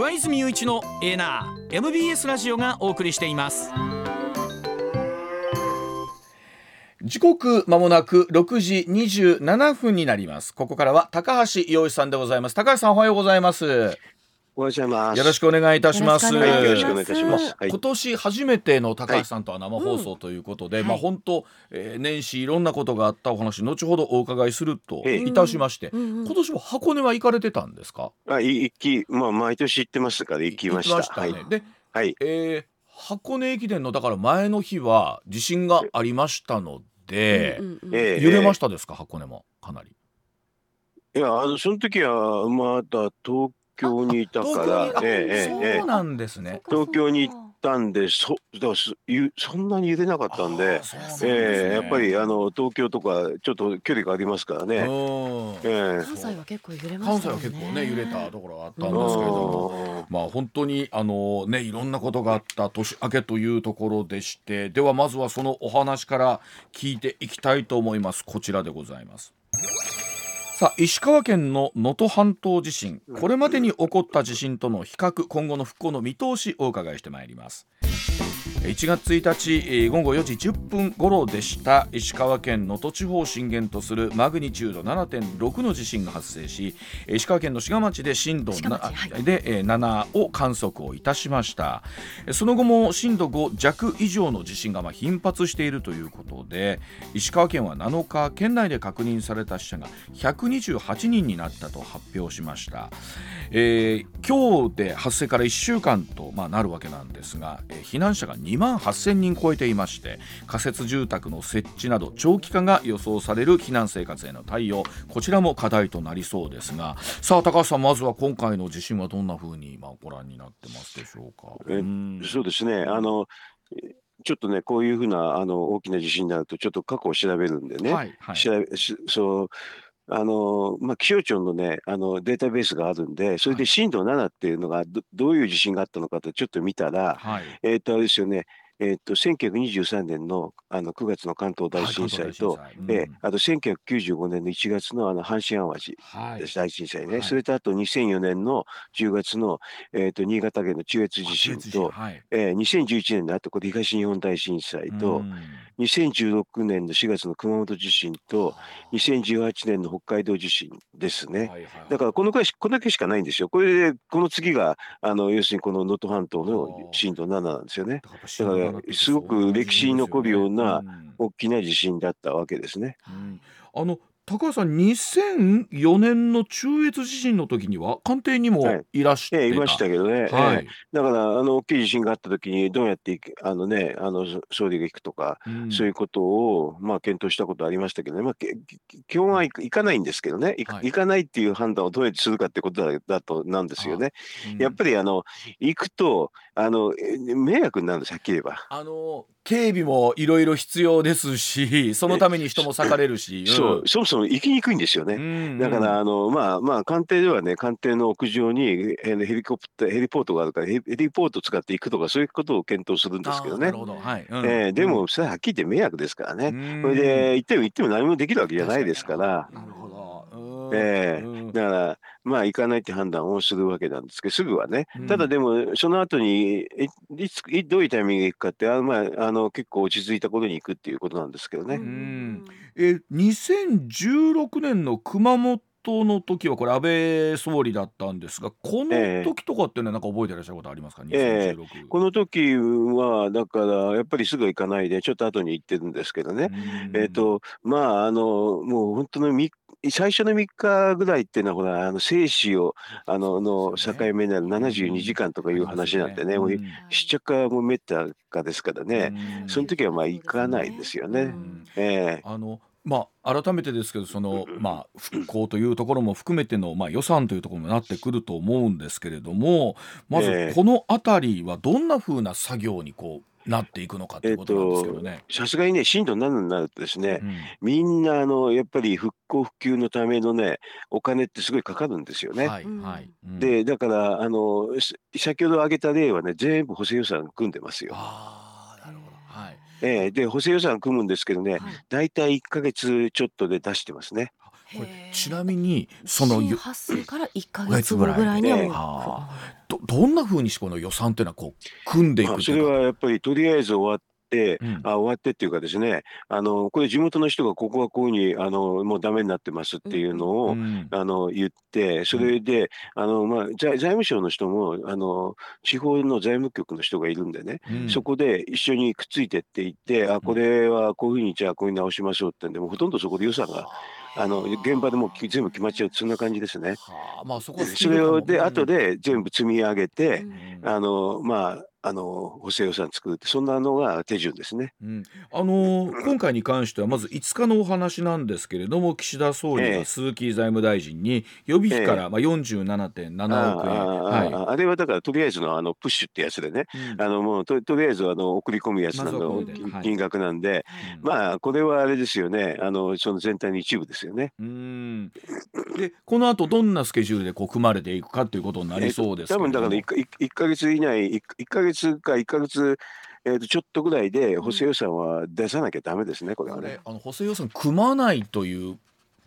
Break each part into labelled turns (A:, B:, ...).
A: 上泉雄一のエーナー MBS ラジオがお送りしています。時刻まもなく6時27分になります。ここからは高橋洋一さんでございます。高橋さんおはようございます。
B: おはようございます。
A: よろしくお願いいたします。
B: よろしくお願いいたします。
A: 今年初めての高橋さんとは生放送ということで、はい、まあ本当、えー、年始いろんなことがあったお話後ほどお伺いするといたしまして、今年も箱根は行かれてたんですか？
B: あ、行きまあ毎年行ってますから行きました。した
A: ね、はい、で、はい、えー、箱根駅伝のだから前の日は地震がありましたので、揺れましたですか？箱根も。かなり。
B: いやあのその時はまだ東京にいたから、
A: ええそうなんですね。
B: 東京に行ったんで、そだすゆそんなに揺れなかったんで、ええやっぱりあの東京とかちょっと距離がありますからね。
C: ええ関西は結構揺れま関
A: 西は結構ね揺れたところがあったんですけれども、まあ本当にあのねいろんなことがあった年明けというところでして、ではまずはそのお話から聞いていきたいと思います。こちらでございます。さあ石川県の能登半島地震。これまでに起こった地震との比較今後の復興の見通しをお伺いしてまいります1月1日午後4時10分頃でした。石川県能登地方を震源とするマグニチュード7.6の地震が発生し石川県の志賀町で震度7で7を観測をいたしました。その後も震度5弱以上の地震がま頻発しているということで石川県は7日県内で確認された死者が128人になったと発表しました、えー、今日で発生から1週間と、まあ、なるわけなんですが、えー、避難者が2万8000人超えていまして仮設住宅の設置など長期化が予想される避難生活への対応こちらも課題となりそうですが。さあ高橋さんまずは今回の地震はどんなふうに今ご覧になってますでしょうか？
B: えそうですね。あのちょっとね、こういうふうなあの大きな地震になると、ちょっと過去を調べるんでね、はいはい、調べそうあのまあ、気象庁のね、あのデータベースがあるんで、それで震度7っていうのがどどういう地震があったのかとちょっと見たら、はい、えっ、と、あれですよね、えー、と1923年のあの9月の関東大震災。と、はいうん、えー、あと1995年の1月のあの阪神・淡路大震災ね、はい、それとあと2004年の10月の、えー、と新潟県の中越地震と、はい、えー、2011年のあとこれ東日本大震災と、うん、2016年の4月の熊本地震と、2018年の北海道地震ですね。はいはいはい、だからこのくらいこれだけしかないんですよ。これでこの次があの要するにこの能登半島の震度7なんですよね。だからすごく歴史に残るような大きな地震だったわけですね。
A: うん、あの高橋さん2004年の中越地震の時には官邸にもい。らして、
B: はい、いましたけどね、はい、だからあの大きい地震があった時にどうやってあのねあの総理が行くとか、うん、そういうことをまあ検討したことありましたけどね、まあ、基本は行かないんですけどね、はい、行かないっていう判断をどうやってするかってことだだとなんですよね。うん、やっぱりあの行くとあの迷惑になるんですはっきり言えば。
A: あの警備もいろいろ必要ですし、そのために人も割かれるし、
B: うん、そう、そもそも行きにくいんですよね。うんうん、だからあのまあまあ官邸ではね、官邸の屋上にヘリコプターヘリポートがあるからヘリポート使っていくとかそういうことを検討するんですけどね。はいうん、えー、でもそれははっきり言って迷惑ですからね。それで行っても行っても何もできるわけじゃないですから。なるほど。ええ。だからまあ行かないって判断をするわけなんですけどすぐはね、ただでもその後にいつどういうタイミングで行くかってあ、まあ、あの結構落ち着いたことに行くっていうことなんですけどね。うん。
A: え2016年の熊本の時はこれ安倍総理だったんですがこの時とかってねなんか覚えてらっしゃることありますか、
B: えー、この時はだからやっぱりすぐ行かないでちょっと後に行ってるんですけどね。えっ、ー、とまああのもう本当の3最初の3日ぐらいっていうのは、ほら、あの生死を、あの、の境目になる72時間とかいう話なんでね、もう試着もめったかですからね、その時はまあ行かないですよね。え
A: え。あのまあ、改めてですけどその、まあ、復興というところも含めての、まあ、予算というところもなってくると思うんですけれどもまずこの辺りはどんなふうな作業にこうなっていくのかということなんですけどね。
B: さすがにね、震度7になるとですね、うん、みんなあのやっぱり復興復旧のためのね、お金ってすごいかかるんですよね。はいはいうん、で、だからあの先ほど挙げた例はね、全部補正予算組んでますよ。あ。えー、で補正予算組むんですけどね、はい、大体1か月ちょっとで出してますね。
A: これちなみにその
C: 発生から1か月後ぐらいに
A: はどどんなふうにしてこの予算っていうのはこう組んでいく
B: それはやっぱりとりあえず終わっ、うん、あ終わってっていうかですねあのこれ地元の人がここはこういうふうにあのもうダメになってますっていうのを、うん、あの言ってそれで、あのまあ、財財務省の人もあの地方の財務局の人がいるんでね、そこで一緒にくっついてって言ってあこれはこういうふうにじゃあこういう直しましょうってんでもほとんどそこで予算が。あ。の現場でも全部決まっちゃうそんな感じですね。はあ。まあ、そこそれをで後で全部積み上げて、うん、あのまああの補正予算作るってそんなのが手順ですね、
A: うん、あの今回に関してはまず5日のお話なんですけれども岸田総理が鈴木財務大臣に予備費から、まあ、47.7億円、
B: はい、あれはだからとりあえずのあのプッシュってやつでね、うん、あのもうととりあえずあの送り込むやつなの、金額なんで、まあこれはあれですよね。あのその全体の一部ですよね。うん。
A: でこの後どんなスケジュールでこう組まれていくかということになりそうです
B: けど、多分だから 1, 1, 1か月以内 1, 1か月か1か月えー、とちょっとぐらいで補正予算は出さなきゃだめですね、これはね。
A: あの補正予算組まないという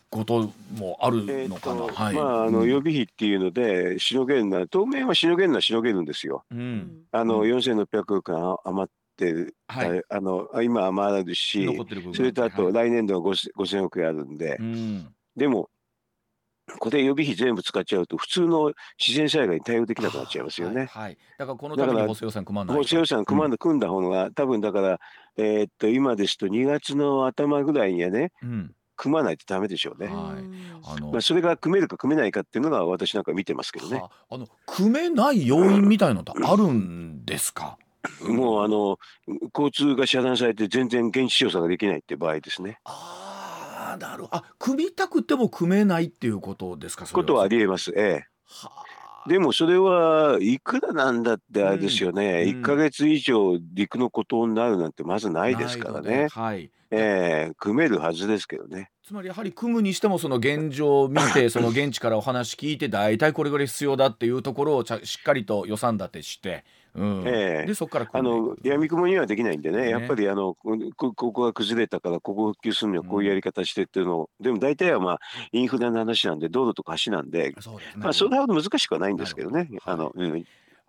A: こともあるのかな、えーはい、
B: まあ、あの予備費っていうので、しのげるな、当面はしのげるのはしのげるんですよ。うん、あの4600億円余ってる、はい、あの今余るし、それとあと来年度は5000億円あるんで、うん、でも、これ予備費全部使っちゃうと普通の自然災害に対応できなくなっちゃいますよね。はい、
A: だからこのために補正予算組まない
B: 補正予算組まんだ、組んだ方が多分だから、えー、っと今ですと2月の頭ぐらいにはね、うん、組まないとダメでしょうね。はい、あのまあそれが組めるか組めないかっていうのが私なんか見てますけどね。
A: あの組めない要因みたいのってあるんですか？
B: もうあの交通が遮断されて全然現地調査ができないって場合ですね。
A: ああなる。あ組みたくても組めないっていうことですか
B: ことはありえます。ええ。でもそれはいくらなんだってあれですよね、うん、1か月以上陸のことになるなんてまずないですからね。はい、えー、組めるはずですけどね。
A: つまりやはり組むにしてもその現状を見て その現地からお話聞いて大体これぐらい必要だっていうところをしっかりと予算立てしてうん、え
B: え。でそこからあの闇雲にはできないんでね、ね。やっぱりあのここが崩れたからここ復旧するにはこういうやり方してっていうのを、うん、でも大体はまあインフラの話なんで道路とか橋なんでそうね、まあそれほど難しくはないんですけどね。あの、うん、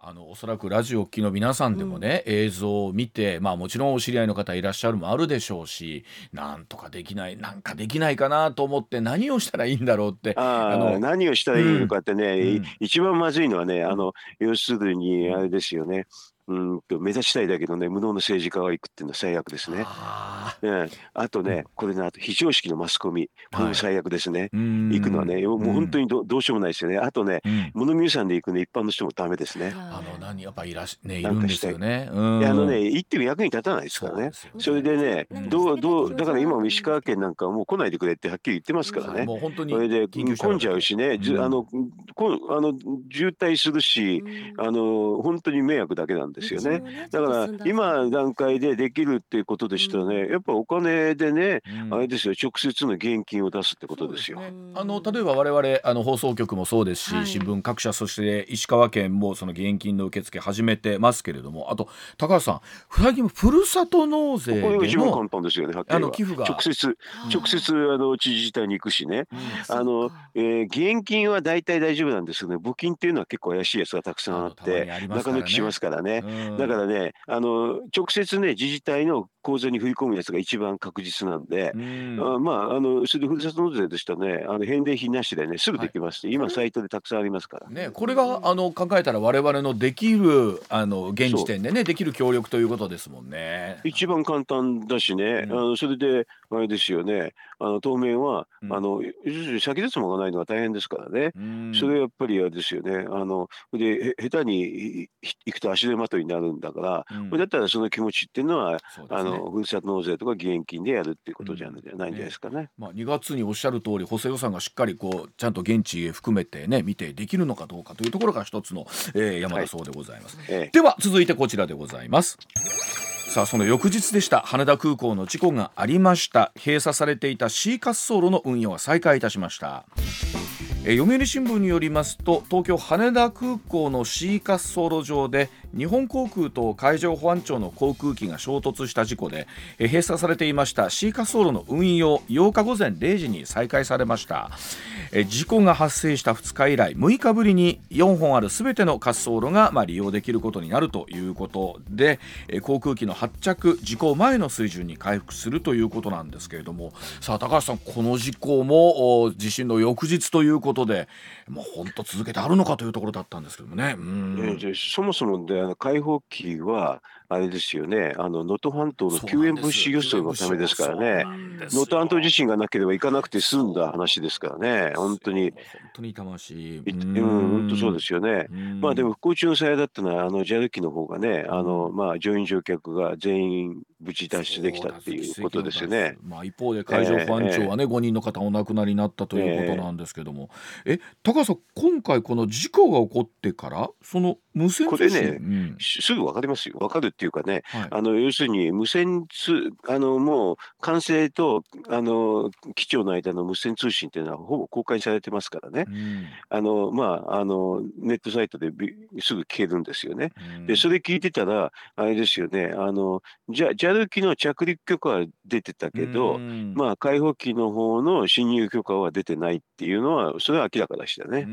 A: あのおそらくラジオ機の皆さんでもね、うん、映像を見て、まあ、もちろんお知り合いの方いらっしゃるもあるでしょうしなんとかできないなんかできないかなと思って何をしたらいいんだろうって
B: あの何をしたらいいのかってね、うん、一番まずいのはねあの要するにあれですよねうんと目指したいだけどね無能の政治家が行くっていうのは最悪ですね。あ,、ね、あとね、これねあと非常識のマスコミこれも最悪ですね、はい、行くのはねもう本当にどどうしようもないですよね。あとね、うん、物見さんで行くね一般の人もダメですね。
A: あの何やっぱいらしねい。るんですよね。
B: あのね行っても役に立たないですからね。それでねどうどうだから今も石川県なんかもう来ないでくれってはっきり言ってますからね。もう本当にそれで混んじゃうしね、うん、あのこあの渋滞するし、あの本当に迷惑だけなんですよね。だから今段階でできるっていうことでしたらね、やっぱお金でね、あれですよ直接の現金を出すってことですよ。
A: あの例えば我々あの放送局もそうですし、新聞各社そして石川県もその現金の受付始めてますけれども、あと高橋さん、最近ふるさと納税
B: これが一番簡単ですよね。あの寄付が。直接直接あの知事自体に行くしね。あの、えー、現金は大体大丈夫なんですけどね、募金っていうのは結構怪しいやつがたくさんあって、中抜きしますからね。だからね、あの直接ね自治体の口座に振り込むやつが一番確実なんで、ん。あまああのそれでふるさと納税としてはね、あの返礼品なしでねすぐできます。し、はい、今サイトでたくさんありますから。
A: ねこれがあの考えたら我々のできるあの現時点でねできる協力ということですもんね。
B: 一番簡単だしね、うん、あのそれであれですよね。あの当面は、うん、あの先立つもがないのは大変ですからね。それやっぱりあれですよね。あので下手に行くと足手まといになるんだから、うん、だったらその気持ちっていうのは、ね、あのふるさと納税とか義援金でやるっていうことじゃないん。じゃないですかね。ね。
A: まあ2月におっしゃる通り補正予算がしっかりこうちゃんと現地へ含めてね見てできるのかどうかというところが一つの、えー、山田そうでございます。はい、では続いてこちらでございます。さあその翌日でした。羽田空港の事故がありました。閉鎖されていた C 滑走路の運用が再開いたしました。え読売新聞によりますと東京羽田空港の C 滑走路上で日本航空と海上保安庁の航空機が衝突した事故で閉鎖されていましたシー滑走路の運用8日午前0時に再開されました。事故が発生した2日以来6日ぶりに4本あるすべての滑走路がま利用できることになるということで航空機の発着事故前の水準に回復するということなんですけれども。さあ高橋さんこの事故も地震の翌日ということでもう本当続けてあるのかというところだったんですけどもね。
B: そもそもであの解放機はあれですよね、あの能登半島の救援物資輸送のためですからね、能登半島地震がなければ行かなくて済んだ話ですからね、本当に。本
A: 当に痛ましい。
B: うん、本当そうですよね。まあでも不幸中の幸いだったのは、あの JAL 機の方がね、あのまあ乗員乗客が全員無事脱出できたっていうことですよね。
A: まあ一方で海上保安庁はね、えー、5人の方お亡くなりになったということなんですけども、えー、高橋さん、今回この事故が起こってから、その無線
B: これね、うん、すぐ分かりますよ。分かるっていうかね、はい、あの要するに無線通、あのもう管制とあの機長の間の無線通信っていうのはほぼ公開されてますからね、うん、あのまあ、あのネットサイトですぐ聞けるんですよね。うん、で、それ聞いてたら、あれですよね、あのじゃ JAL 機の着陸許可は出てたけど、まあ、開放機の方の侵入許可は出てないっていうのは、それは明らかでしたね。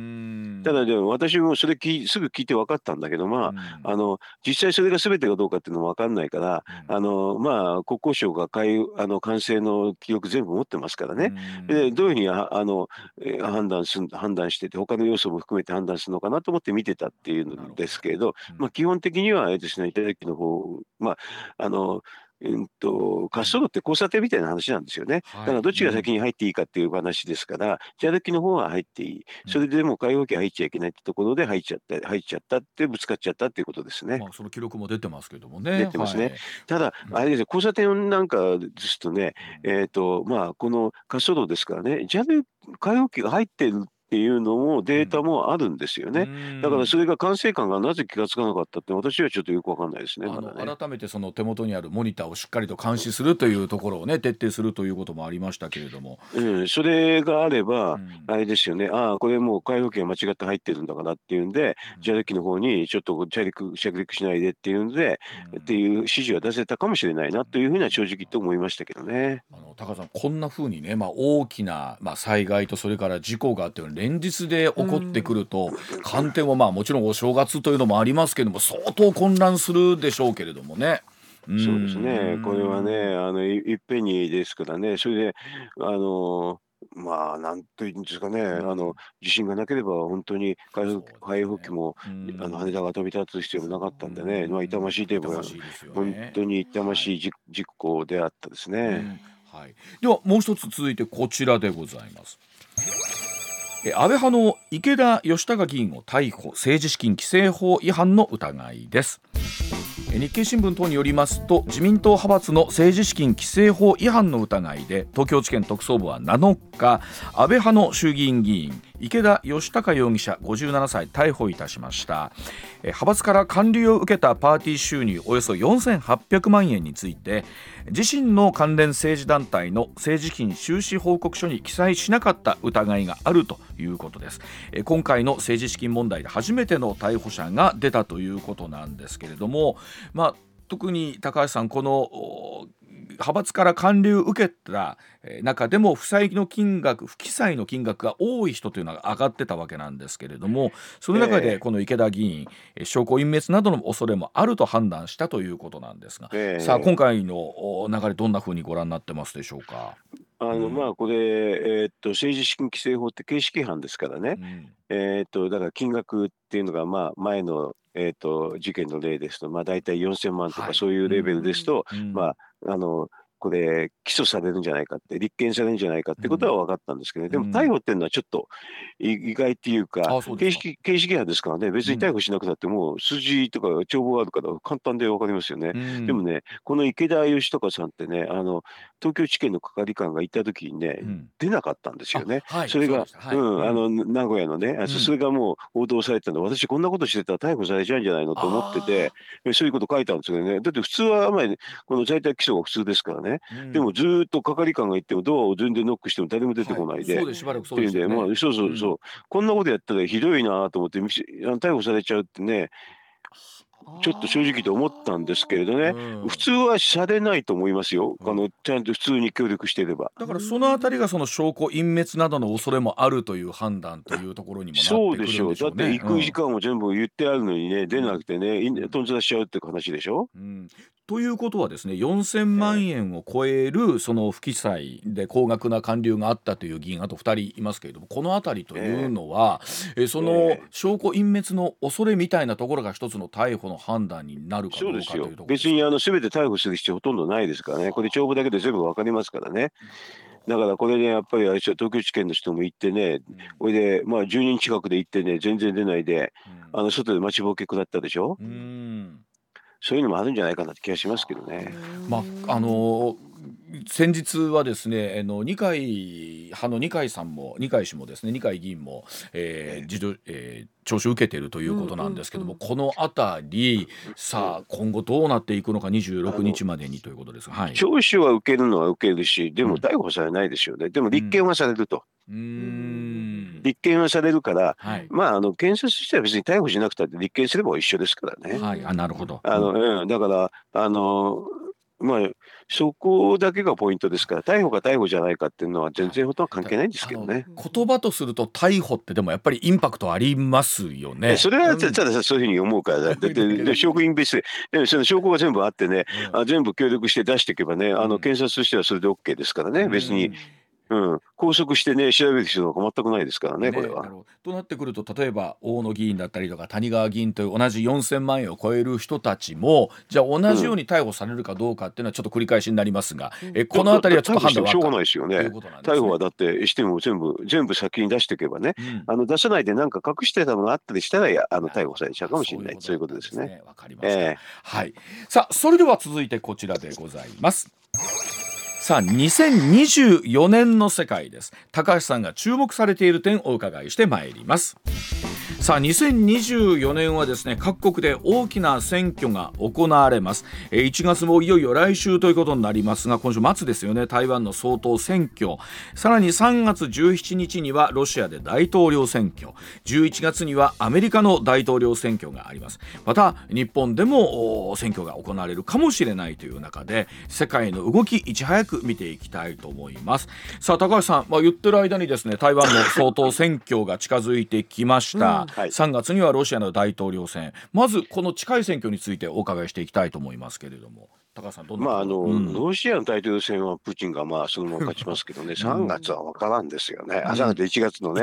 B: ただ、でも私もそれきすぐ聞いて分かったんだけど、まあ、あの実際それが全てかどうかっていうのも分かんないから、あのまあ、国交省が海あの管制の記録全部持ってますからね、でどういうふうにあの判断す判断してて、他の要素も含めて判断するのかなと思って見てたっていうんですけれど、まあ、基本的にはですね、いただきの方、まあ、あのうんと、滑走路って交差点みたいな話なんですよね。だからどっちが先に入っていいかっていう話ですから、じゃあきの方は入っていい。それでも開放機入っちゃいけないってところで入っちゃった、入っちゃったってぶつかっちゃったっていうことですね。まあ、
A: その記録も出てますけどもね。
B: 出てますね。はい、ただ、あれですよ、交差点なんかですとね、えっ、ー、と、まあ、この滑走路ですからね、JAL 開放機が入ってるっていうのもデータもあるんですよね。だからそれが管制官がなぜ気がつかなかったって私はちょっとよくわかんないですね。ま
A: ね改めてその手元にあるモニターをしっかりと監視するというところをね徹底するということもありましたけれども。
B: うん、それがあれば、あれですよね。ああこれもう開放権が間違って入ってるんだからっていうんで、ジャル機の方にちょっと着陸着陸しないでっていうんで、っていう指示は出せたかもしれないなというふうには正直と思いましたけどね。
A: あの高さんこんなふうにねまあ大きなまあ災害とそれから事故があって連日で起こってくると、官邸もまあもちろんお正月というのもありますけども相当混乱するでしょうけれどもね。
B: そうですね、これはね、あのいいっぺんにですからね、それで、あのまあ、なんというんですかね、あの地震がなければ、本当に回復回復機も、あの羽田が飛び立つ必要もなかったんでね、まあ、痛ましいといえば、本当に痛ましい事事故であったですね。
A: はい、ではもう一つ続いてこちらでございます。安倍派の池田義孝議員を逮捕政治資金規正法違反の疑いです。日経新聞等によりますと自民党派閥の政治資金規正法違反の疑いで東京地検特捜部は7日安倍派の衆議院議員池田義孝容疑者57歳逮捕いたしました。派閥から管理を受けたパーティー収入およそ4800万円について自身の関連政治団体の政治資金収支報告書に記載しなかった疑いがあるということです。今回の政治資金問題で初めての逮捕者が出たということなんですけれどもまあ特に高橋さんこの派閥から還流を受けた中でも負債の金額不記載の金額が多い人というのが上がってたわけなんですけれどもその中でこの池田議員、えー、証拠隠滅などの恐れもあると判断したということなんですが、えー、さあ今回の流れどんなふうにご覧になってますでしょうか？
B: あの、まあ、これ、えーっと、政治資金規正法って形式違反ですからね、うん、えーっと、だから金額っていうのが、まあ、前の、えーっと、事件の例ですと、まあ、大体4000万とかそういうレベルですと、はい、まあ、あの、これ、起訴されるんじゃないかって、立件されるんじゃないかってことは分かったんですけど、うん、でも逮捕っていうのはちょっと意外っていうか、うん、形式形式違反ですからね、別に逮捕しなくたっても、数字とか帳簿があるから簡単で分かりますよね。うん、でもね、この池田義孝さんってね、あの東京地検の係官が行った時にね、出なかったんですよね。はい、それが、はい、うん、あの名古屋のね、それがもう報道されてたの、私こんなことしてたら逮捕されちゃうんじゃないのと思ってて、そういうこと書いたんですけどね、だって普通はあまりこの在宅起訴が普通ですからね。ね、うん、でもずっと係官が行ってもドアを全然ノックしても誰も出てこないで、はい、そうでしばらくそうですね、まあ、そうそうそう、うん、こんなことやったらひどいなと思って逮捕されちゃうってねちょっと正直と思ったんですけれどね、普通はされないと思いますよ、あのちゃんと普通に協力していれば。
A: だからそのあたりがその証拠隠滅などの恐れもあるという判断というところにも
B: そうでしょう、だって行く時間も全部言ってあるのにね、出なくてね、とん。ずらしちゃうって話でしょ？うん。
A: ということはですね4000万円を超えるその不記載で高額な還流があったという議員あと2人いますけれどもこの辺りというのは、えー、その証拠隠滅の恐れみたいなところが一つの逮捕の判断になるかどうかというところ
B: 別にあの全て逮捕する必要ほとんどないですからね。これ帳簿だけで全部わかりますからね。だからこれね、やっぱり東京地検の人も行ってね、これで、まあ、10人近くで行ってね、全然出ないで、あの外で待ちぼうけ食らったでしょ？うん。そういうのもあるんじゃないかなって気がしますけどね。
A: まああの先日はですねあの二階派の二階さんも二階氏もですね二階議員も、えー自えー、聴取受けているということなんですけども、このあたりさあ今後どうなっていくのか26日までにということですが、
B: はい、聴取は受けるのは受けるしでも逮捕されないですよね、でも立件はされると。うん。立件はされるから、はい、まああの検察としては別に逮捕しなくたって立件すれば一緒ですからね。
A: はい、あなるほど。
B: あの、うん、だからあのまあ、そこだけがポイントですから、逮捕か逮捕じゃないかっていうのは、全然ほとんど関係ないんですけどね。
A: 言葉とすると、逮捕ってでもやっぱりインパクトありますよね。
B: それはただそういうふうに思うから、だって、証拠隠滅で、でもその証拠が全部あってね、あ全部協力して出していけばね、あの検察としてはそれで OK ですからね、別に。うん、拘束してね調べる必要なんか全くないですからね、ねこれは。
A: となってくると例えば大野議員だったりとか谷川議員という同じ4000万円を超える人たちもじゃあ同じように逮捕されるかどうかっていうのはちょっと繰り返しになりますが、うん、えこの辺りはちょっと判断
B: はしょうがないですよね。逮捕はだってしても全部全部先に出していけばね、うん、あの出さないでなんか隠してたものがあったりしたらあの逮捕されちゃうかもしれないそういうことですね。
A: わ、かりました、えー、はい。さあそれでは続いてこちらでございます。さあ2024年の世界です。高橋さんが注目されている点をお伺いしてまいります。さあ2024年はですね各国で大きな選挙が行われます。1月もいよいよ来週ということになりますが今週末ですよね台湾の総統選挙。さらに3月17日にはロシアで大統領選挙。11月にはアメリカの大統領選挙があります。また日本でも選挙が行われるかもしれないという中で世界の動きいち早く見ていきたいと思います。さあ高橋さん、まあ、言ってる間にですね台湾の総統選挙が近づいてきました、うん。はい、3月にはロシアの大統領選。まずこの近い選挙についてお伺いしていきたいと思いますけれども。高さんどんな
B: まああの、うん、ロシアの大統領選はプーチンがまあそのまま勝ちますけどね、3月は分からんですよね、うん、3月、1月のね、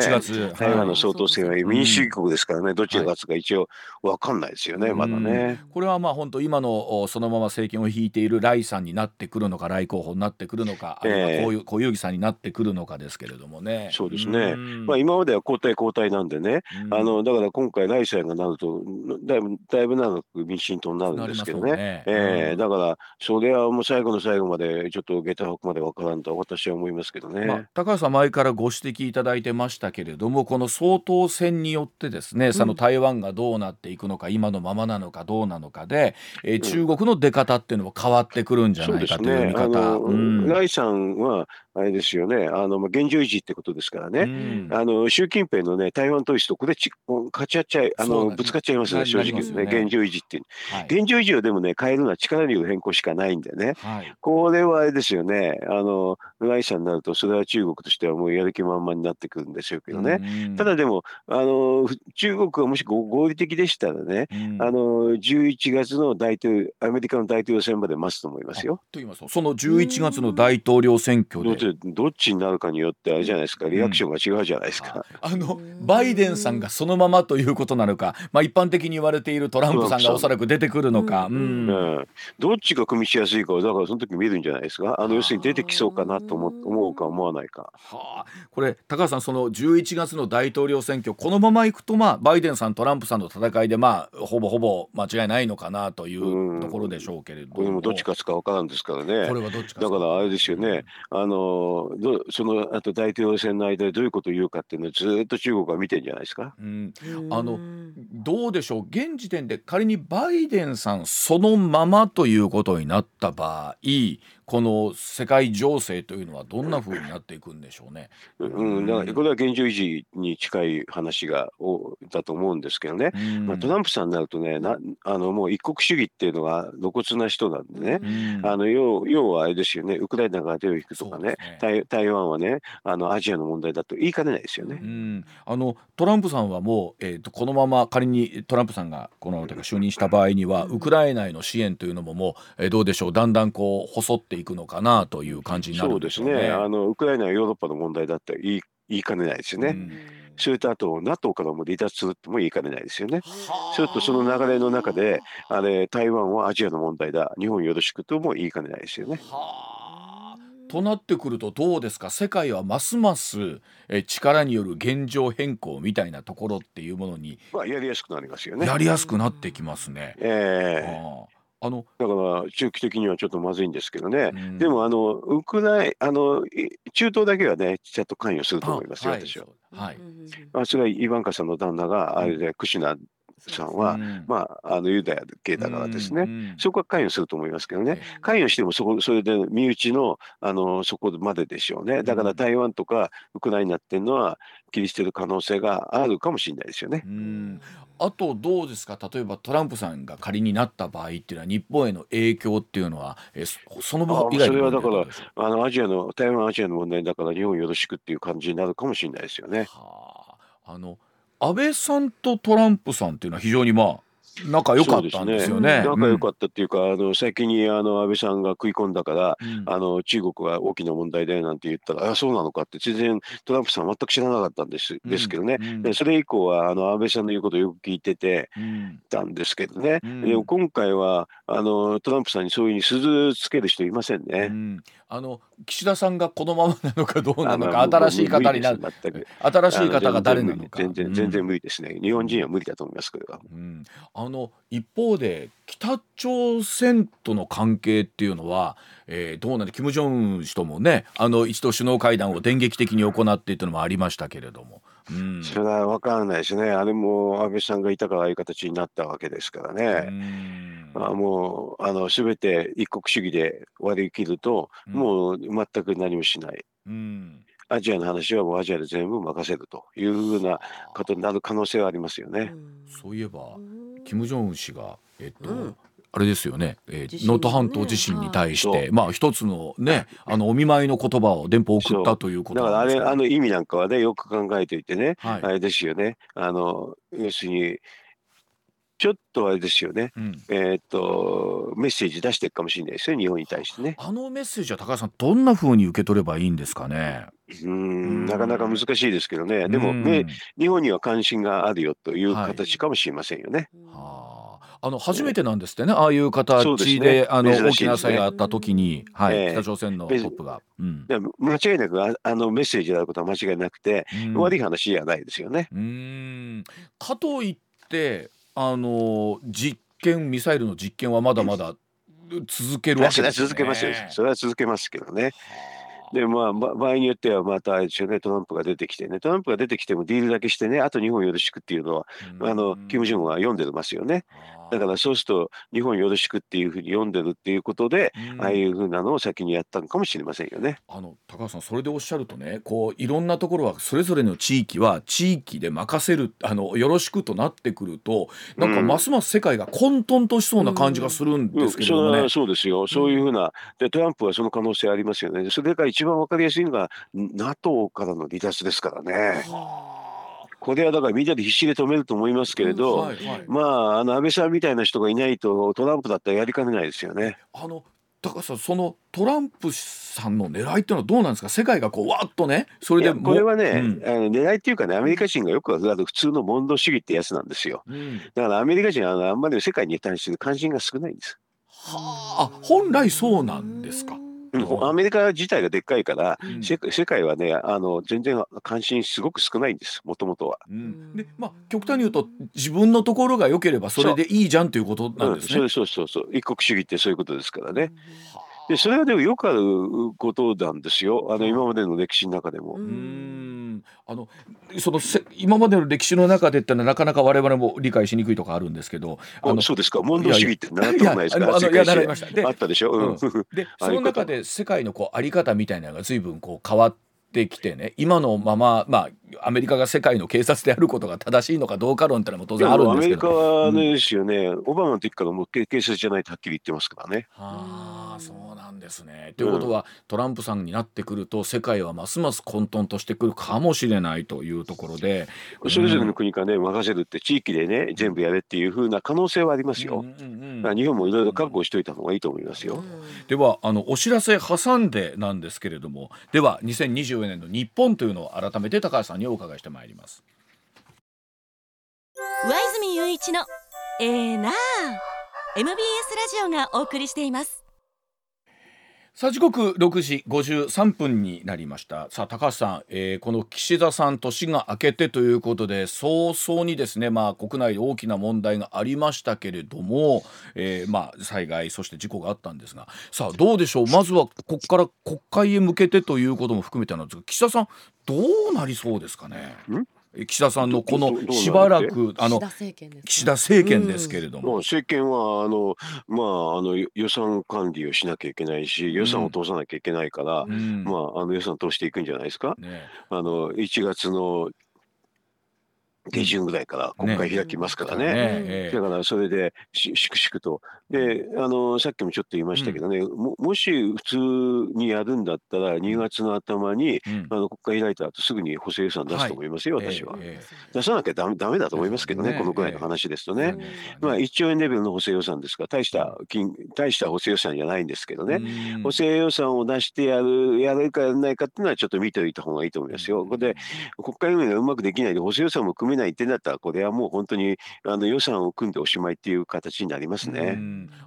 B: 台湾の総統選は民主主義国ですからね、どっちが勝つか一応分かんないですよね、まだね。
A: これはまあ本当、今のそのまま政権を引いているライさんになってくるのか、ライ候補になってくるのか、あるいは小遊戯さんになってくるのかですけれどもね。
B: そうですね、まあ、今までは交代交代なんでね、あのだから今回、ライさんがなると、だいぶだいぶ長く民進党になるんですけどね、ね。えー、だからそれはもう最後の最後までちょっと下駄箱までわからんと私は思いますけどね、まあ、
A: 高橋さん前からご指摘いただいてましたけれどもこの総統選によってですね、その台湾がどうなっていくのか今のままなのかどうなのかで、えー、中国の出方っていうのも変わってくるんじゃないかという見方。
B: ライさんはあれですよね、あの、まあ、現状維持ってことですからね、うん、あの、習近平のね、台湾統一とこれち、勝ち合っちゃい、あの、ぶつかっちゃいますね、正直ね、ね。現状維持って、はい、現状維持をでもね、変えるのは力による変更しかないんでね、はい、これはあれですよね、あの、来社になると、それは中国としてはもうやる気満々になってくるんでしょうけどね、うん、ただでも、あの、中国がもし合理的でしたらね、うん、あの、11月の大統領、アメリカの大統領選まで待つと思いますよ。
A: と言いますと、その11月の大統領選挙で。
B: どっちになるかによってあれじゃないですか。リアクションが違うじゃないですか、
A: うん、あのバイデンさんがそのままということなのか、まあ、一般的に言われているトランプさんがおそらく出てくるのか、うん、
B: うん、どっちが組みしやすいかだからその時見るんじゃないですか？あの要するに出てきそうかなと思思うか思わないか。
A: はあ、これ高橋さんその11月の大統領選挙このままいくと、まあ、バイデンさんトランプさんの戦いで、まあ、ほぼほぼ間違いないのかなというところでしょうけれども、
B: これもどっち勝つか分からんですからね。これはどっちだからあれですよね、あのそのあと大統領選の間でどういうことを言うかっていうのをずっと中国は見てるんじゃないですか？うん、
A: あのどうでしょう？現時点で仮にバイデンさんそのままということになった場合この世界情勢というのはどんなふうになっていくんでしょうね。
B: うん、だからこれは現状維持に近い話がおだと思うんですけどね、まあ、トランプさんになるとねなあのもう一国主義っていうのは露骨な人なんでね、あの要要はあれですよね。ウクライナが手を引くとかね、ね、台湾はねあのアジアの問題だと言いかねないですよね。
A: あのトランプさんはもう、えーと、このまま仮にトランプさんがこの就任した場合にはウクライナへの支援というのももう、えー、どうでしょう。だんだんこう細っていくのかなという感じになるんで
B: しょうね。そうですねあのウクライナはヨーロッパの問題だって言い言いかねないですよね。うんそれとあと NATO からも離脱するとも言いかねないですよね。それとその流れの中であれ台湾はアジアの問題だ日本よろしくとも言いかねないですよね。
A: となってくるとどうですか？世界はますますえ力による現状変更みたいなところっていうものに、
B: まあ、やりやすくなりますよね。
A: やりやすくなってきますね。
B: ええーあのだから中期的にはちょっとまずいんですけどね、うん、でもあのウクライあの中東だけはねちゃんと関与すると思いますよ、私は。はい、あそれはイバンカさんの旦那があれでクシュナさんは、うん、まあ、あのユダヤ系だからですね、うん、そこは関与すると思いますけどね、関与してもそこそれで身内のあのそこまででしょうね、だから台湾とかウクライナっていうのは、切り捨てる可能性があるかもしれないですよね。
A: あとどうですか？例えばトランプさんが仮になった場合っていうのは日本への影響っていうのはえその
B: 分以外それはだからあのアジアの台湾アジアの問題だから日本よろしくっていう感じになるかもしれないですよね。は
A: あ、あの安倍さんとトランプさんっていうのは非常にまあ仲良かったんですよね。
B: ね。仲良かったっていうか、うん、あの先にあの安倍さんが食い込んだから、うん、あの中国は大きな問題だよなんて言ったら、あそうなのかって全然トランプさん全く知らなかったんです,、ですけどね、でそれ以降はあの安倍さんの言うことをよく聞いててたんですけどね、でも今回はあのトランプさんにそういうふうに鈴つける人いませんね。
A: あの岸田さんがこのままなのかどうなのか 新しい方になる新しい方が誰なのか。
B: 全然全然無理ですね、日本人は無理だと思いますけど、うん、
A: あの一方で北朝鮮との関係っていうのは、えー、どうなんで金正恩氏ともねあの一度首脳会談を電撃的に行っていたのもありましたけれども。
B: うん、それは分からないですね、あれも安倍さんがいたからああいう形になったわけですからね。あもうあの全て一国主義で割り切ると、うん、もう全く何もしない。うん。アジアの話はもうアジアで全部任せるというふうなことになる可能性はありますよね。
A: そういえば、金正恩氏が、えっと、うん、あれですよね、えー、能登、半島地震に対して、まあ一つのね、あのお見舞いの言葉を電報送ったということ
B: だからあれあの意味なんかはねよく考えていてね、はい、あれですよね。あの要するにちょっとあれですよね、うん、えっとメッセージ出していくかもしれないですよ日本に対してね。
A: あのメッセージは高橋さんどんなふうに受け取ればいいんですかね？
B: うんなかなか難しいですけどね。でも、ね、日本には関心があるよという形かもしれませんよね。
A: はあ、あの初めてなんですってね、ああいう形で、ね、あの、大きな差があった時に、はい、えー、北朝鮮のトップが、
B: うん、間違いなくあのメッセージであることは間違いなくて、うん、悪い話じゃないですよね。
A: うん。かといってあの実験ミサイルの実験はまだまだ続けるわけです
B: ね。続けますよ。それは続けますけどね。でまあ、場合によってはまたあれですよねトランプが出てきてねトランプが出てきてもディールだけしてねあと日本よろしくっていうのは、あのキム・ジョンは読んでますよね。だからそうすると日本よろしくっていうふうに読んでるっていうことで、ああいうふうなのを先にやったのかもしれませんよね。
A: あの高橋さんそれでおっしゃるとねこういろんなところはそれぞれの地域は地域で任せるあのよろしくとなってくるとなんかますます世界が混沌としそうな感じがするんですけどね。
B: うん、そうですよそういうふうなでトランプはその可能性ありますよね。それから一番わかりやすいのが NATO からの離脱ですからね。はあこれはだからみんなで必死で止めると思いますけれど、うんはいはい、まああの安倍さんみたいな人がいないとトランプだったらやりかねないですよね。
A: あの高橋さんそのトランプさんの狙いっていうのはどうなんですか？世界がこうわっとねそれで
B: これはね、うん、あの狙いっていうかねアメリカ人がよくある普通のモンド主義ってやつなんですよ、うん、だからアメリカ人はあんまり世界に対して関心が少ないんです。
A: はあ本来そうなんですか？
B: アメリカ自体がでっかいから、うん、世界はねあの全然関心すごく少ないんですもともとは。う
A: ん、でまあ極端に言うと自分のところが良ければそれでいいじゃんということなんですね。
B: そう,、そうそうそう。一国主義ってそういうことですからね。でそれはでもよくあることなんですよ。あの今までの歴史の中でも。うん
A: あのそのせ今までの歴史の中でってのはなかなか我々も理解しにくいとこあるんですけど
B: あのそうですか。問答主義って習ったことないですかあのいや習いました。であったでしょ、うん、
A: でその中で世界のこうあり方みたいなのが随分こう変わってきてね今のまままあアメリカが世界の警察であることが正しいのかどうか論ってのも当然あるんですけど。
B: アメリカはねですよね、うん、オバマの時からもう警察じゃないとはっきり言ってますからね。
A: はあそうなんですね。ということは、トランプさんになってくると世界はますます混沌としてくるかもしれないというところで
B: それぞれの国からね任せるって地域でね全部やれっていうふうな可能性はありますよ。うんうん、日本もいろいろ覚悟しといた方がいいと思いますよ。
A: ではあのお知らせ挟んでなんですけれどもでは2024年の日本というのを改めて高橋さんにお伺いしてまいります。
D: 上泉雄一のえー、な MBS ラジオがお送りしています
A: さあ時刻6時53分になりました。さあ高橋さん、えー、この岸田さん年が明けてということで早々にですねまあ国内で大きな問題がありましたけれども、えー、まあ災害そして事故があったんですが。さあどうでしょう？まずはここから国会へ向けてということも含めてなんですが岸田さんどうなりそうですかね？岸田さんのこのしばらくあの岸田政権ですけれども、
B: 政権はあのまああの予算管理をしなきゃいけないし予算を通さなきゃいけないから、まああの予算通していくんじゃないですか？あの1月の下旬ぐらいから国会開きますからね。ね。だからそれで粛々と。で、あの、さっきもちょっと言いましたけどね、うん、ももし普通にやるんだったら、2月の頭に、うん、あの国会開いた後すぐに補正予算出すと思いますよ、はい、私は、えー、出さなきゃだめだめだと思いますけどね、ね。このくらいの話ですとね。えー、まあ、1兆円レベルの補正予算ですから、大した金、大した補正予算じゃないんですけどね、補正予算を出してやる、やるかやらないかっていうのはちょっと見ておいた方がいいと思いますよ。これで、国会運営がうまくできないで、補正予算も組めないってなったら、これはもう本当にあの予算を組んでおしまいっていう形になりますね。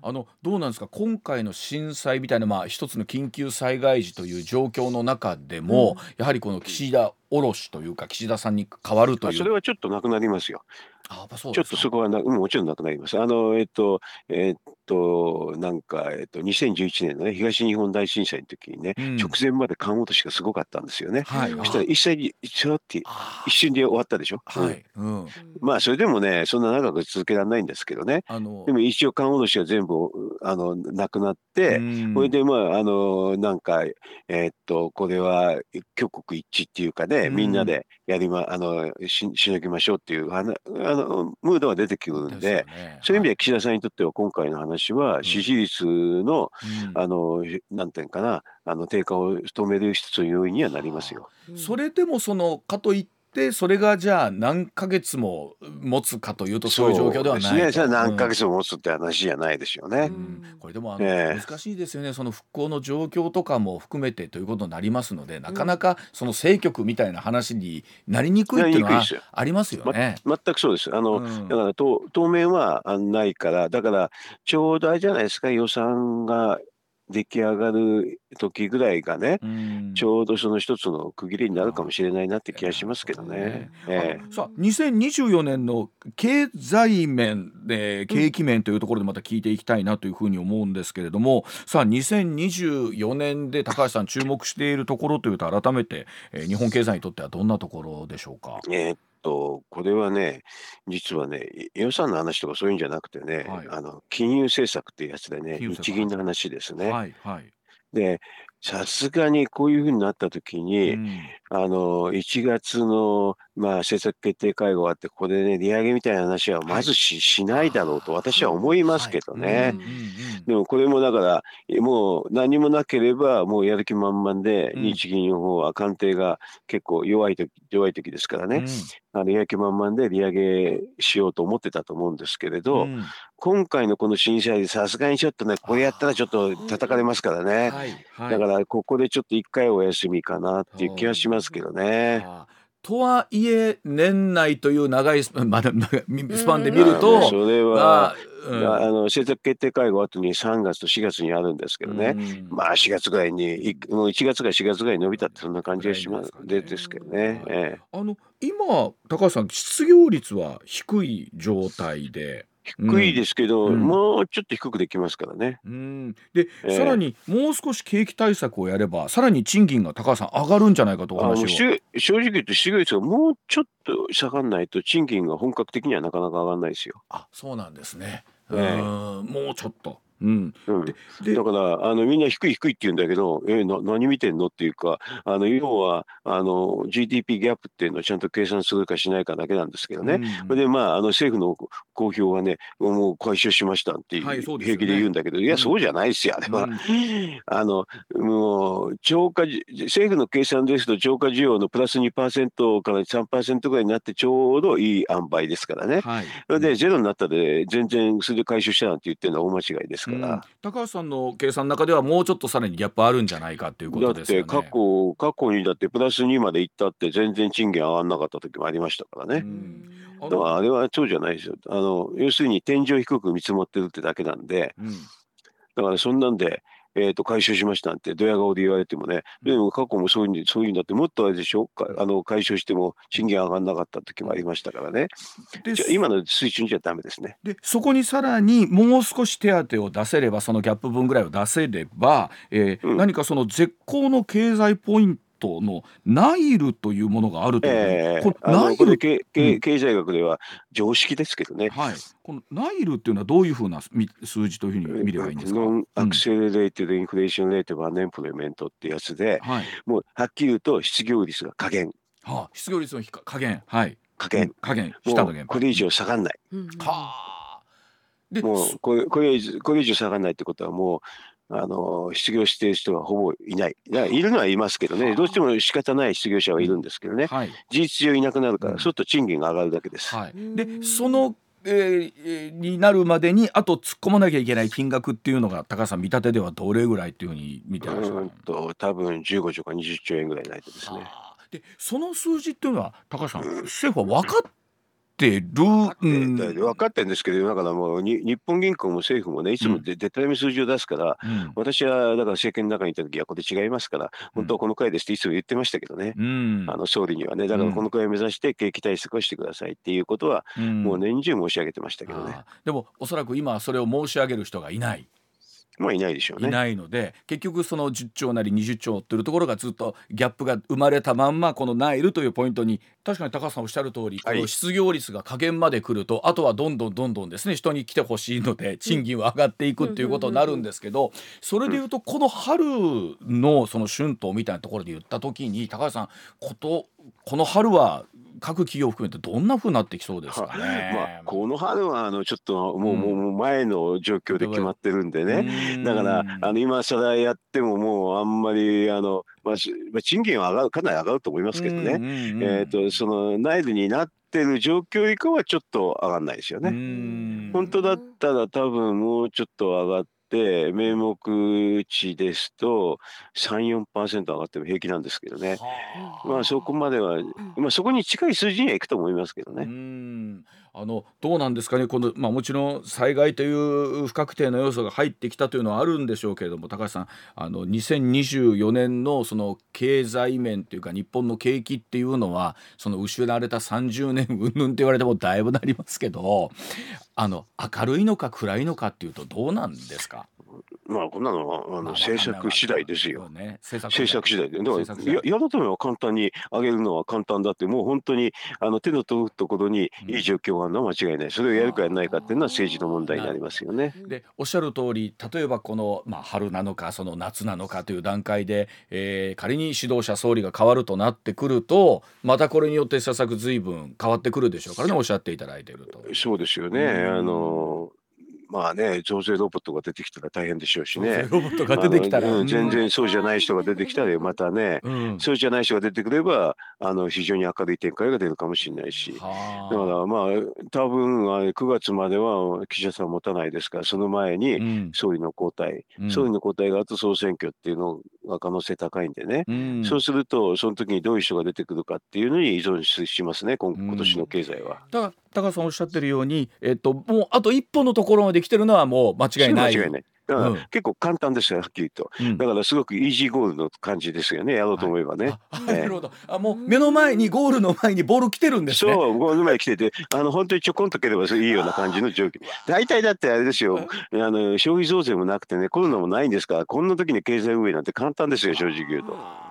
A: あのどうなんですか？今回の震災みたいな、まあ、一つの緊急災害時という状況の中でも、うん、やはりこの岸田卸というか岸田さんに変わるという
B: それはちょっとなくなりますよ。あちょっとそこはな、もちろんなくなります。あの、えっと、えっと、なんか、えっと、2011年のね、東日本大震災の時にね、うん、直前まで缶落としがすごかったんですよね。はい、そしたら一切ちょって一瞬で終わったでしょ？はい。うん、まあ、それでもね、そんな長く続けられないんですけどね。あのでも一応缶落としが全部、あの、なくなって、それで、まあ、あの、なんか、えっと、これは、挙国一致っていうかね、みんなでやりま、あの、ししのぎましょうっていう、あの、のムードが出てくるんで、ね、そういう意味で岸田さんにとっては今回の話は支持率の、うん、あのなんていうかなあの低下を止める一つの要因にはなりますよ。
A: それでもそのかといってでそれがじゃあ何ヶ月も持つかというとそういう状況ではないです
B: ね。何ヶ月も持つって話じゃないですよね。うん、
A: これでもあの、えー、難しいですよね。その復興の状況とかも含めてということになりますので、なかなかその政局みたいな話になりにくいっていうのはありますよね。
B: ま、全くそうです。あの、うん、だから当当面はないから、だからちょうどあれじゃないですか予算が出来上がる時ぐらいがね、うん、ちょうどその一つの区切りになるかもしれないなって気がしますけどね。え
A: え、さあ2024年の経済面で景気面というところでまた聞いていきたいなというふうに思うんですけれども、うん、さあ2024年で高橋さん注目しているところというと改めて、えー、日本経済にとってはどんなところでしょうか？
B: えーと、これはね、実はね、予算の話とかそういうんじゃなくてね、はい、あの金融政策っていうやつでね、日銀の話。ですね。はいはい、で、さすがにこういうふうになったときに、うん、あの、1月の、まあ、政策決定会合があって、ここでね、利上げみたいな話はまずしはい、しないだろうと私は思いますけどね。でもこれもだから、もう何もなければ、もうやる気満々で、日銀の方は官邸が結構弱い時、弱い時ですからね、うん、あのやる気満々で利上げしようと思ってたと思うんですけれど、うん、今回のこの震災でさすがにちょっとね、これやったらちょっと叩かれますからね。だからここでちょっと一回お休みかなっていう気はしますけどね。
A: とはいえ年内という長いスパンで見ると、
B: それは、うん、あの政策決定会合後に3月と4月にあるんですけどね、うん、まあ4月ぐらいにもう1月か4月ぐらいに伸びたってそんな感じがしますでですけどね。ええ、
A: あの今高橋さん失業率は低い状態で。
B: 低いですけど、うん、もうちょっと低くできますからね。う
A: んで、えー、さらにもう少し景気対策をやればさらに賃金が高橋さん上がるんじゃないかとお話を
B: 正直言って失業率がもうちょっと下がらないと賃金が本格的にはなかなか上がらないですよ。
A: あそうなんですね。えー、もうちょっと。うん、
B: うん、だからあのみんな低い低いって言うんだけど、えー、な何見てんのっていうかあの要はあの GDP ギャップっていうのをちゃんと計算するかしないかだけなんですけどね、うん、でまああの政府の公表はねもう回収しましたっていう、平気で言うんだけど、いやそうじゃないですよあれは、うん、あのもう超過政府の計算ですと超過需要のプラス2%から3%ぐらいになってちょうどいい塩梅ですからね、はい、でゼロになったで全然それで回収したなんて言ってるのは大間違いですから、
A: 高橋さんの計算の中ではもうちょっとさらにギャップあるんじゃないかっていうことですよね。
B: だって過去過去にだってプラス2までいったって全然賃金上がらなかった時もありましたからね。だからあれはそうじゃないですよ。あの要するに天井低く見積もってるってだけなんで、うん、だからそんなんでえー、と回収しましたってドヤ顔で言われてもね、でも過去もそういうにそういうんだってもっとあれでしょあの回収しても賃金上がらなかった時もありましたからね。で今の水準じゃダメですね。
A: でそこにさらにもう少し手当を出せればそのギャップ分ぐらいを出せれば、えー、うん、何かその絶好の経済ポイントトの NAIRU というものがあるという、
B: えー、これ NAIRU経経経済学では常識ですけどね、
A: はい、この NAIRU っていうのはどういうふうな数字というふうに見ればいいんですか、
B: Non-Accelerating Inflation Rate of Unemployment ってやつで、はい、もうはっきり言うと失業率が下限。
A: はあ、失業率の加減はい。
B: 加減
A: 加減
B: 下の減これ以上下がらない。はあ。でもうこれこれこれ以上下がらないってことはもうあの失業している人はほぼいない。いるのはいますけどね、どうしても仕方ない失業者はいるんですけどね、はい、事実上いなくなるから、そうすると賃金が上がるだけです。はい、
A: でそのえー、になるまでにあと突っ込まなきゃいけない金額っていうのが高橋さん見立てではどれぐらいっていうふうに見てらっしゃる？
B: と多分15兆か20兆円ぐらいないとですね。
A: でその数字っていうのは高橋さん、政府は分かってる、
B: うん、分かってるんですけどだからもう日本銀行も政府もねいつもで、たらめ数字を出すから、うん、私はだから政権の中にいた時はこれ違いますから、本当はこのくらいですっていつも言ってましたけどね、うん、あの総理にはねだからこのくらい目指して景気対策をしてくださいっていうことは、もう年中申し上げてましたけどね。
A: でもおそらく今それを申し上げる人がいない。
B: まあいないでしょうね。
A: いないので結局その10兆なり20兆っていうところがずっとギャップが生まれたまんまこのナイルというポイントに確かに高橋さんおっしゃる通り、この失業率が下限まで来るとあとはどんどんどんどんですね人に来てほしいので賃金は上がっていくっていうことになるんですけどそれでいうとこの春のその春闘みたいなところで言った時に高橋さんことこの春は各企業含めてどんなふうになってきそうですかね。
B: まあ、この春はあのちょっともう,、もう前の状況で決まってるんでね、だからあの今更やってももうあんまりあの、まあ、賃金は上がるかなり上がると思いますけどね、えーと、その内部になってる状況以下はちょっと上がんないですよね。本当だったら多分もうちょっと上がって、名目値ですと3、4%上がっても平気なんですけどね。まあそこまでは、まあそこに近い数字にはいくと思いますけどね。
A: あのどうなんですかねこの、まあ、もちろん災害という不確定な要素が入ってきたというのはあるんでしょうけれども高橋さんあの2024年のその経済面というか日本の景気っていうのはその失われた30年うんぬんって言われてもだいぶなりますけどあの明るいのか暗いのかっていうとどうなんですか？
B: まあ、こんなのはあの政策次第ですよ。ね、政策次第で。だからや、やるためは簡単に上げるのは簡単だって、もう本当にあの手の届くところにいい状況があるのは間違いない。それをやるかやらないかっていうのは政治の問題になりますよね。
A: で、おっしゃる通り、例えばこの、まあ、春なのか、その夏なのかという段階で、えー、仮に指導者総理が変わるとなってくると、またこれによって施策ずいぶん変わってくるでしょうからね、おっしゃっていただいていると。
B: そうですよね。あのまあね、増税ロボットが出てきたら大変でしょうしね。
A: ロボットが出てきたら、
B: うん、全然そうじゃない人が出てきたら、またね、うん、そうじゃない人が出てくれば、あの非常に明るい展開が出るかもしれないし、だからまあ、多分9月までは記者さん持たないですから、その前に総理の交代、うん、総理の交代があと総選挙っていうのが可能性高いんでね、そうすると、その時にどういう人が出てくるかっていうのに依存しますね、今今年の経済は。
A: だから高さんおっしゃってるように、えっと、もうあと一歩のところまで来てるのはもう間違いない。間違いない
B: だから結構簡単ですよ、はっきりと。だからすごくイージーゴールの感じですよね、やろうと思えばね。
A: なるほど。あ、もう目の前に、ゴールの前にボール来てるんですね。
B: そう、ゴールの前に来てて、あの、本当にちょこんとければいいような感じの状況。大体だってあれですよ、あの、消費増税もなくてね、コロナもないんですから、こんな時に経済運営なんて簡単ですよ、正直言うと。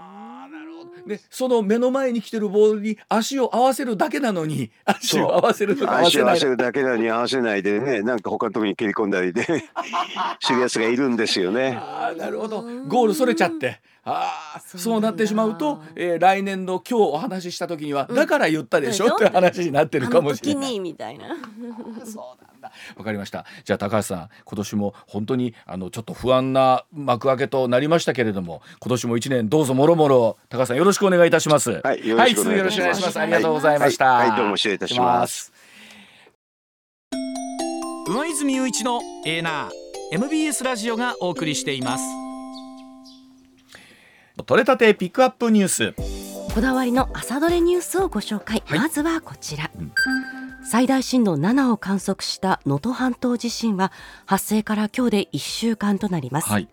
A: でその目の前に来てるボールに足を合わせるだけなのに足を合わせるとか。合わせない足を合わせ
B: るだけなのに合わせないでねなんか他のとこに蹴り込んだりでするやつがいるんですよね。
A: あなるほど。ゴールそれちゃって。ああそうなってしまうと、えー、来年の今日お話しした時には、うん、だから言ったでしょって話になってるかもしれない。
C: みたいな。
A: そうなんだわかりました。じゃあ高橋さん今年も本当にあのちょっと不安な幕開けとなりましたけれども今年も一年どうぞもろもろ高橋さんよろしくお願いいたします。
B: はいよろしくお願いし
A: ます、ありがとうございました、
B: はい、はい、どうも失礼いたします。
A: 上泉雄一のエーナー MBS ラジオがお送りしています。取れたてピックアップニュース。
C: こだわりの朝どれニュースをご紹介、はい、まずはこちら、うん、最大震度7を観測した能登半島地震は発生から今日で1週間となります、はい、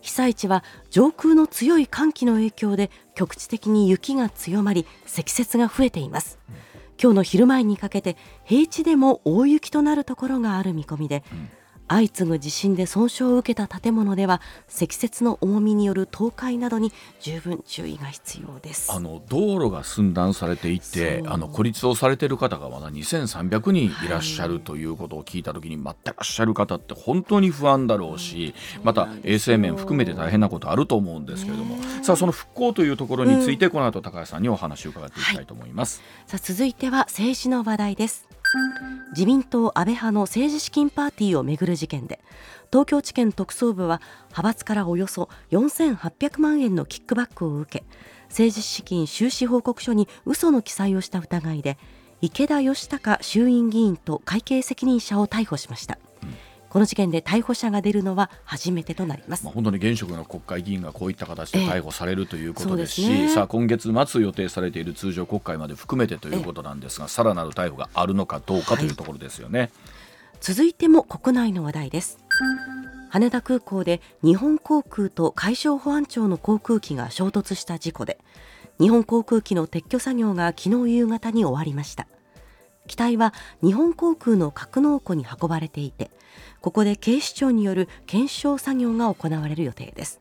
C: 被災地は上空の強い寒気の影響で局地的に雪が強まり積雪が増えています、うん、今日の昼前にかけて平地でも大雪となるところがある見込みで、うん相次ぐ地震で損傷を受けた建物では積雪の重みによる倒壊などに十分注意が必要です。
A: あの道路が寸断されていてあの孤立をされている方がまだ2300人いらっしゃるということを聞いたときに、待ってらっしゃる方って本当に不安だろうし、また衛生面含めて大変なことあると思うんですけれども、さあその復興というところについて、この後高橋さんにお話を伺っていきたいと思います、
C: はい、さあ続いては政治の話題です自民党安倍派の政治資金パーティーをめぐる事件で東京地検特捜部は派閥からおよそ4800万円のキックバックを受け政治資金収支報告書に嘘の記載をした疑いで池田義孝衆院議員と会計責任者を逮捕しました。この事件で逮捕者が出るのは初めてとなります、
A: まあ、本当に現職の国会議員がこういった形で逮捕されるということですし、えーすね、さあ今月末予定されている通常国会まで含めてということなんですが、さらなる逮捕があるのかどうかというところですよね、はい、
C: 続いても国内の話題です。羽田空港で日本航空と海上保安庁の航空機が衝突した事故で日本航空機の撤去作業が昨日夕方に終わりました。機体は日本航空の格納庫に運ばれていてここで警視庁による検証作業が行われる予定です。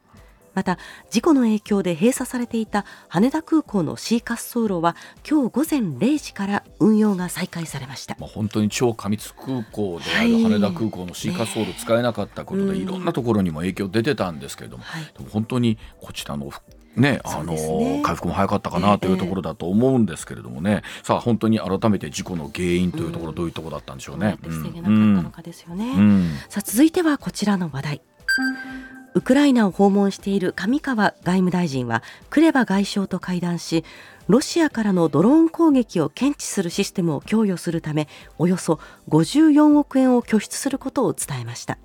C: また事故の影響で閉鎖されていた羽田空港の C 滑走路は今日午前0時から運用が再開されました、
A: まあ、本当に超過密空港である羽田空港の C 滑走路使えなかったことで、いろんなところにも影響出てたんですけれども、はい、本当にこちらのね、あの、ね、回復も早かったかなというところだと思うんですけれどもね、えー、さあ本当に改めて事故の原因というところ、どういうところだったんでしょうね。
C: 防げなかったのかですよね。うん、さあ続いてはこちらの話題。ウクライナを訪問している上川外務大臣はクレバ外相と会談しロシアからのドローン攻撃を検知するシステムを供与するためおよそ54億円を拠出することを伝えました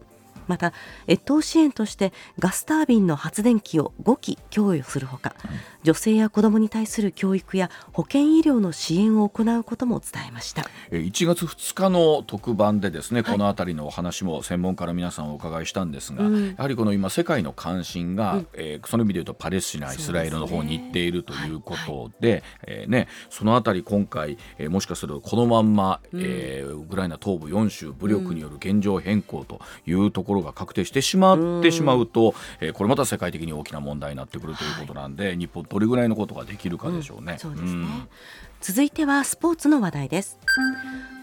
C: また越冬支援としてガスタービンの発電機を5機供与するほか、女性や子どもに対する教育や保健医療の支援を行うことも伝えました。
A: 1月2日の特番でですね、この辺りのお話も専門家の皆さんお伺いしたんですが、うん、やはりこの今世界の関心が、うん、えー、その意味でいうとパレスチナイスラエルの方に行っているということで、ね。えーね、その辺り今回、えー、もしかするとこのまんま、うん、えー、ウクライナ東部4州武力による現状変更というところろが確定してしまってしまうと、えー、これまた世界的に大きな問題になってくるということなんで、はい、日本どれぐらいのことができるかでしょうね。
C: うん、うね続いてはスポーツの話題です。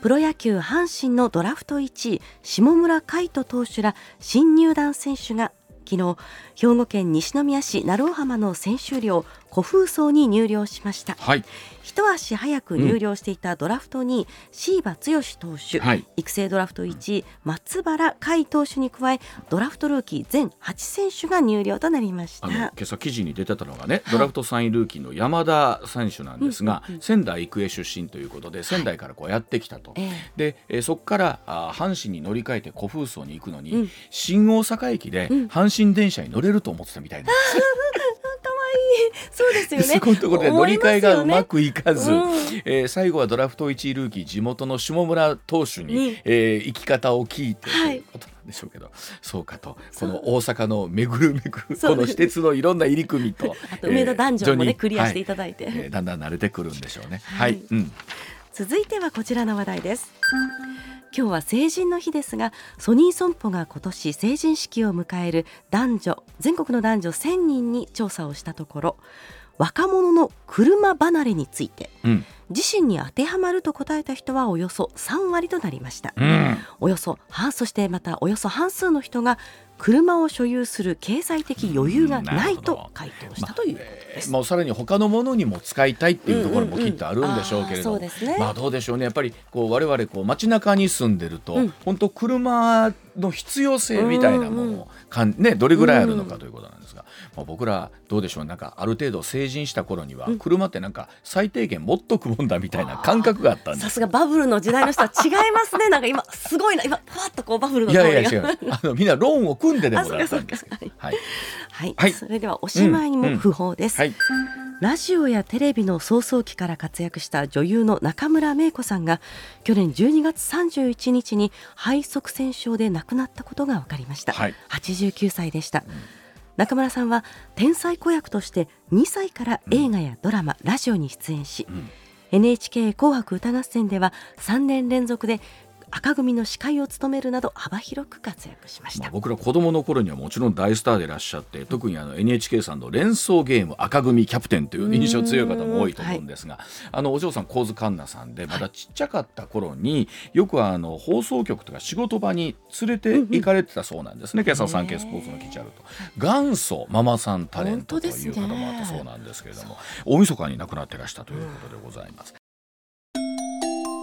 C: プロ野球阪神のドラフト1位下村海斗投手ら新入団選手が昨日兵庫県西宮市鳴尾浜の選手寮古風荘に入寮しました、はい、一足早く入寮していたドラフトに、椎葉剛投手、はい、育成ドラフト1位松原海投手に加えドラフトルーキー全8選手が入寮となりました。今
A: 朝記事に出てたのがね、ドラフト3位ルーキーの山田選手なんですが、仙台育英出身ということで仙台からこうやってきたと、はい、で、えー、そこからあ阪神に乗り換えて古風荘に行くのに、うん、新大阪駅で阪神電車に乗れると思ってたみたいな。
C: そうですよね。
A: そこのところで乗り換えがうまくいかず、ねうん、えー、最後はドラフト1位ルーキー地元の下村投手に、うえー、生き方を聞いてということなんでしょうけど、はい、そうかと。この大阪のめぐるめぐるこの私鉄のいろんな入り組みと
C: あと梅田男女もね、えー、クリアしていただいて、はい、
A: えー、だんだん慣れてくるんでしょうね。はい、はい、うん、
C: 続いてはこちらの話題です。今日は成人の日ですがソニー損保が今年成人式を迎える男女全国の男女1000人に調査をしたところ若者の車離れについて、うん、自身に当てはまると答えた人はおよそ3割となりました、うん、およそ半そしてまたおよそ半数の人が車を所有する経済的余裕がないと回答したということです。
A: まあ、さらに他のものにも使いたいっていうところもきっとあるんでしょうけれども、まあどうでしょうね。やっぱりこう我々こう街中に住んでると、うん、本当車の必要性みたいなものをかん、ね、どれぐらいあるのかということなんですが、まあ、僕らどうでしょう。なんかある程度成人した頃には車ってなんか最低限持っとくもんだみたいな感覚があったんです
C: さすがバブルの時代の人は違いますね。なんか今すごいな。今ふわっとこうバブルの
A: いやいや違う。あのみんなローンを組んででもらったんですけど。
C: はい、はい、はい、それではおしまいにも不法です、うん。うん。はい。ラジオやテレビの創創期から活躍した女優の中村芽子さんが去年12月31日に肺塞栓症で亡くなったことが分かりました、はい、89歳でした、うん、中村さんは天才子役として2歳から映画やドラマ、うん、ラジオに出演し、うん、NHK 紅白歌合戦では3年連続で赤組の司会を務めるなど幅広く活躍しました、まあ、
A: 僕ら子供の頃にはもちろん大スターでいらっしゃって特にあの NHK さんの連想ゲーム赤組キャプテンという印象強い方も多いと思うんですが、はい、あのお嬢さん神津環奈さんでまだちっちゃかった頃に、よくあの放送局とか仕事場に連れて行かれてたそうなんですね、今朝産経スポーツの記者。あると元祖ママさんタレントという方もあったそうなんですけれども、大晦日に亡くなってらしたということでございます。